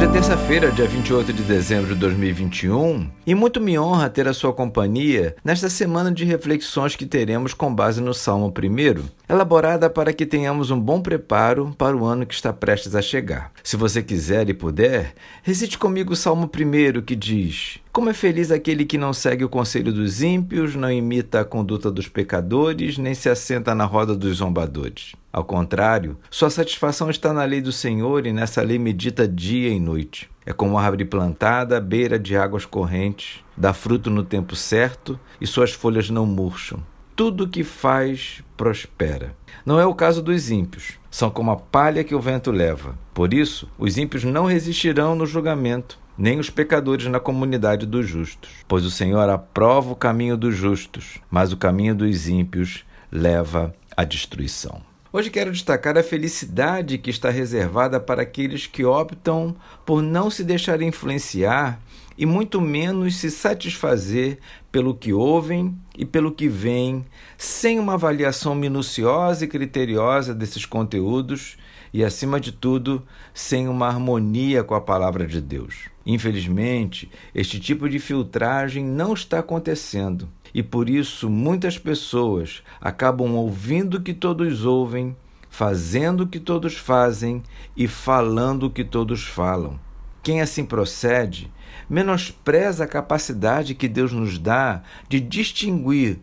Hoje é terça-feira, dia 28 de dezembro de 2021, e muito me honra ter a sua companhia nesta semana de reflexões que teremos com base no Salmo 1, elaborada para que tenhamos um bom preparo para o ano que está prestes a chegar. Se você quiser e puder, recite comigo o Salmo 1 que diz: Como é feliz aquele que não segue o conselho dos ímpios, não imita a conduta dos pecadores, nem se assenta na roda dos zombadores. Ao contrário, sua satisfação está na lei do Senhor e nessa lei medita dia e noite. É como árvore plantada à beira de águas correntes, dá fruto no tempo certo e suas folhas não murcham. Tudo o que faz prospera. Não é o caso dos ímpios. São como a palha que o vento leva. Por isso, os ímpios não resistirão no julgamento, nem os pecadores na comunidade dos justos. Pois o Senhor aprova o caminho dos justos, mas o caminho dos ímpios leva à destruição. Hoje quero destacar a felicidade que está reservada para aqueles que optam por não se deixar influenciar e muito menos se satisfazer pelo que ouvem e pelo que veem, sem uma avaliação minuciosa e criteriosa desses conteúdos e, acima de tudo, sem uma harmonia com a palavra de Deus. Infelizmente, este tipo de filtragem não está acontecendo e por isso muitas pessoas acabam ouvindo o que todos ouvem, fazendo o que todos fazem e falando o que todos falam. Quem assim procede menospreza a capacidade que Deus nos dá de distinguir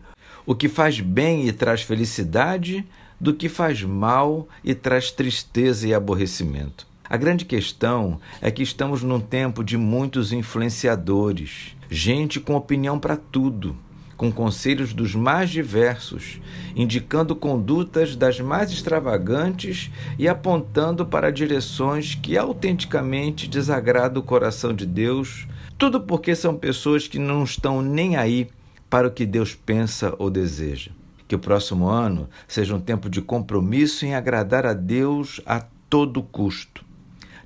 o que faz bem e traz felicidade do que faz mal e traz tristeza e aborrecimento. A grande questão é que estamos num tempo de muitos influenciadores, gente com opinião para tudo com conselhos dos mais diversos, indicando condutas das mais extravagantes e apontando para direções que autenticamente desagradam o coração de Deus, tudo porque são pessoas que não estão nem aí para o que Deus pensa ou deseja. Que o próximo ano seja um tempo de compromisso em agradar a Deus a todo custo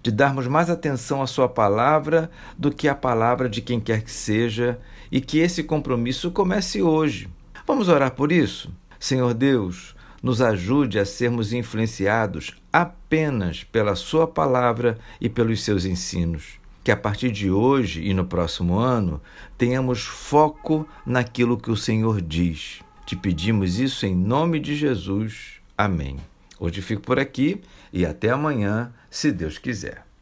de darmos mais atenção à Sua palavra do que à palavra de quem quer que seja e que esse compromisso comece hoje. Vamos orar por isso? Senhor Deus, nos ajude a sermos influenciados apenas pela Sua palavra e pelos seus ensinos. Que a partir de hoje e no próximo ano tenhamos foco naquilo que o Senhor diz. Te pedimos isso em nome de Jesus. Amém. Hoje fico por aqui e até amanhã, se Deus quiser.